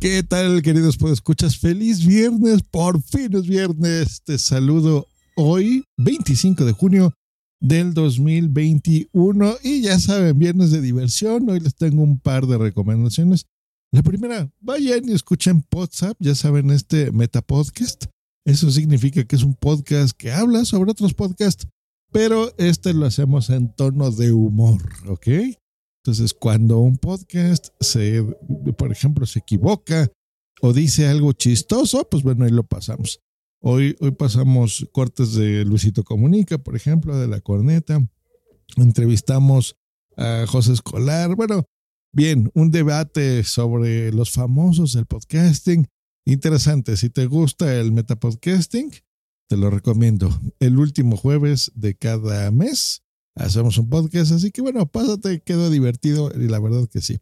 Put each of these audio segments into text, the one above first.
¿Qué tal, queridos escuchas Feliz viernes, por fin es viernes. Te saludo hoy, 25 de junio del 2021. Y ya saben, viernes de diversión. Hoy les tengo un par de recomendaciones. La primera, vayan y escuchen WhatsApp, ya saben, este Metapodcast. Eso significa que es un podcast que habla sobre otros podcasts, pero este lo hacemos en tono de humor, ¿ok? Entonces, cuando un podcast se, por ejemplo, se equivoca o dice algo chistoso, pues bueno, ahí lo pasamos. Hoy, hoy pasamos cortes de Luisito Comunica, por ejemplo, de la corneta. Entrevistamos a José Escolar. Bueno, bien, un debate sobre los famosos del podcasting. Interesante. Si te gusta el metapodcasting, te lo recomiendo. El último jueves de cada mes hacemos un podcast. Así que bueno, pásate, quedó divertido y la verdad que sí.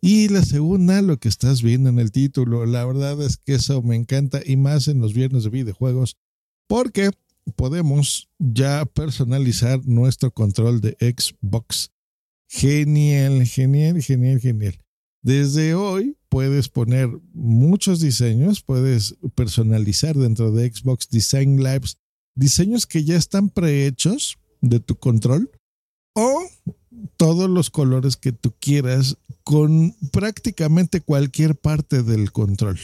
Y la segunda, lo que estás viendo en el título, la verdad es que eso me encanta y más en los viernes de videojuegos, porque podemos ya personalizar nuestro control de Xbox. Genial, genial, genial, genial. Desde hoy puedes poner muchos diseños, puedes personalizar dentro de Xbox Design Labs diseños que ya están prehechos de tu control o todos los colores que tú quieras con prácticamente cualquier parte del control.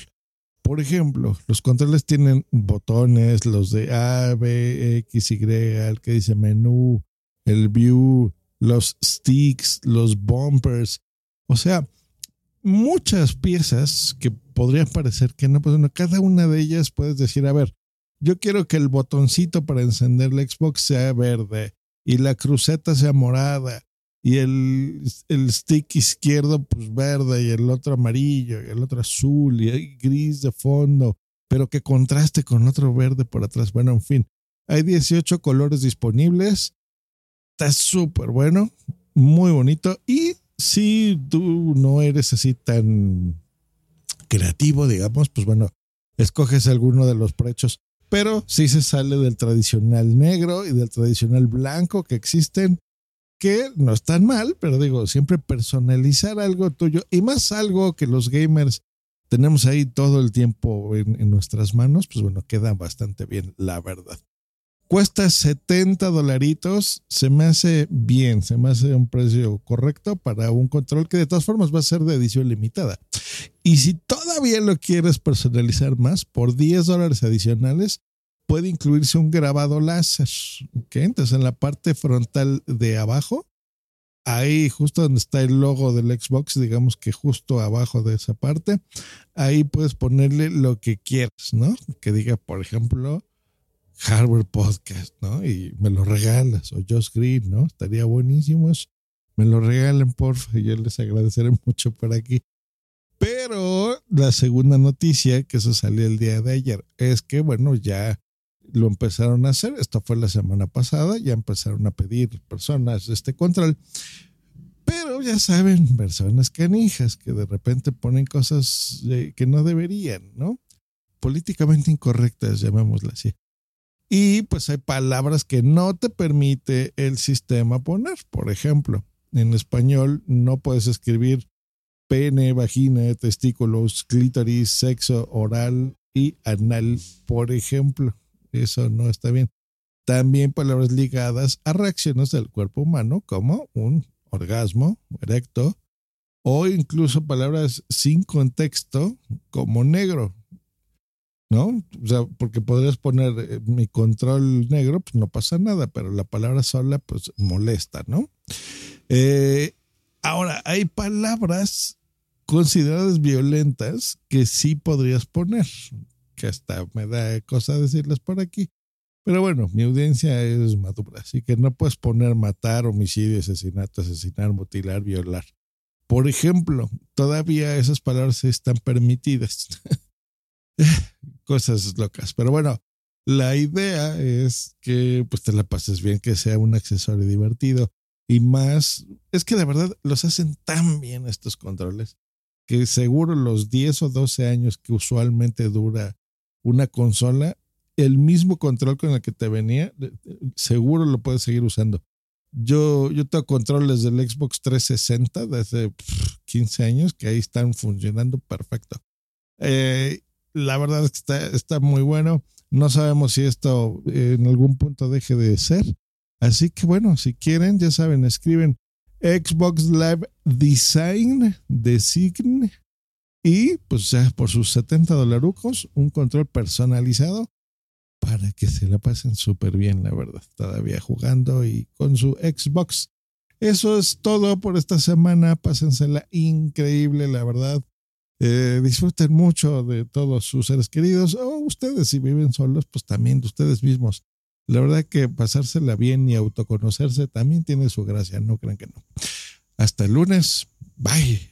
Por ejemplo, los controles tienen botones, los de A, B, X, Y, el que dice menú, el view, los sticks, los bumpers. O sea, muchas piezas que podrían parecer que no, pues cada una de ellas puedes decir, a ver, yo quiero que el botoncito para encender la Xbox sea verde y la cruceta sea morada y el, el stick izquierdo pues verde y el otro amarillo y el otro azul y gris de fondo, pero que contraste con otro verde por atrás. Bueno, en fin, hay 18 colores disponibles. Está súper bueno, muy bonito. Y si tú no eres así tan creativo, digamos, pues bueno, escoges alguno de los prechos. Pero si se sale del tradicional negro y del tradicional blanco que existen que no están mal, pero digo, siempre personalizar algo tuyo y más algo que los gamers tenemos ahí todo el tiempo en, nuestras manos, pues bueno, queda bastante bien, la verdad. Cuesta 70 dolaritos, se me hace bien, se me hace un precio correcto para un control que de todas formas va a ser de edición limitada. Y si todavía lo quieres personalizar más, por 10 dólares adicionales, puede incluirse un grabado láser. Entonces en la parte frontal de abajo, ahí justo donde está el logo del Xbox, digamos que justo abajo de esa parte, ahí puedes ponerle lo que quieras, ¿no? Que diga, por ejemplo, Hardware Podcast, ¿no? Y me lo regalas, o Josh Green, ¿no? Estaría buenísimo Me lo regalen, porfa, yo les agradeceré mucho por aquí. Pero la segunda noticia, que eso salió el día de ayer, es que, bueno, ya lo empezaron a hacer. Esto fue la semana pasada. Ya empezaron a pedir personas este control. Pero ya saben, personas canijas que de repente ponen cosas que no deberían, ¿no? Políticamente incorrectas, llamémoslas así. Y pues hay palabras que no te permite el sistema poner. Por ejemplo, en español no puedes escribir pene, vagina, testículos, clítoris, sexo, oral y anal, por ejemplo. Eso no está bien. También palabras ligadas a reacciones del cuerpo humano como un orgasmo erecto o incluso palabras sin contexto como negro. ¿No? O sea, porque podrías poner eh, mi control negro, pues no pasa nada, pero la palabra sola pues molesta, ¿no? Eh, ahora, hay palabras consideradas violentas que sí podrías poner que hasta me da cosa decirles por aquí. Pero bueno, mi audiencia es madura, así que no puedes poner matar, homicidio, asesinato, asesinar, mutilar, violar. Por ejemplo, todavía esas palabras están permitidas. Cosas locas. Pero bueno, la idea es que pues te la pases bien, que sea un accesorio divertido y más, es que de verdad los hacen tan bien estos controles que seguro los 10 o 12 años que usualmente dura una consola, el mismo control con el que te venía, seguro lo puedes seguir usando. Yo, yo tengo controles del Xbox 360 desde 15 años que ahí están funcionando perfecto. Eh, la verdad es que está, está muy bueno. No sabemos si esto en algún punto deje de ser. Así que bueno, si quieren, ya saben, escriben Xbox Live Design, Design, y pues ya por sus 70 dolarucos, un control personalizado para que se la pasen súper bien, la verdad, todavía jugando y con su Xbox. Eso es todo por esta semana. Pásensela increíble, la verdad. Eh, disfruten mucho de todos sus seres queridos o ustedes si viven solos, pues también de ustedes mismos. La verdad que pasársela bien y autoconocerse también tiene su gracia, no crean que no. Hasta el lunes. Bye.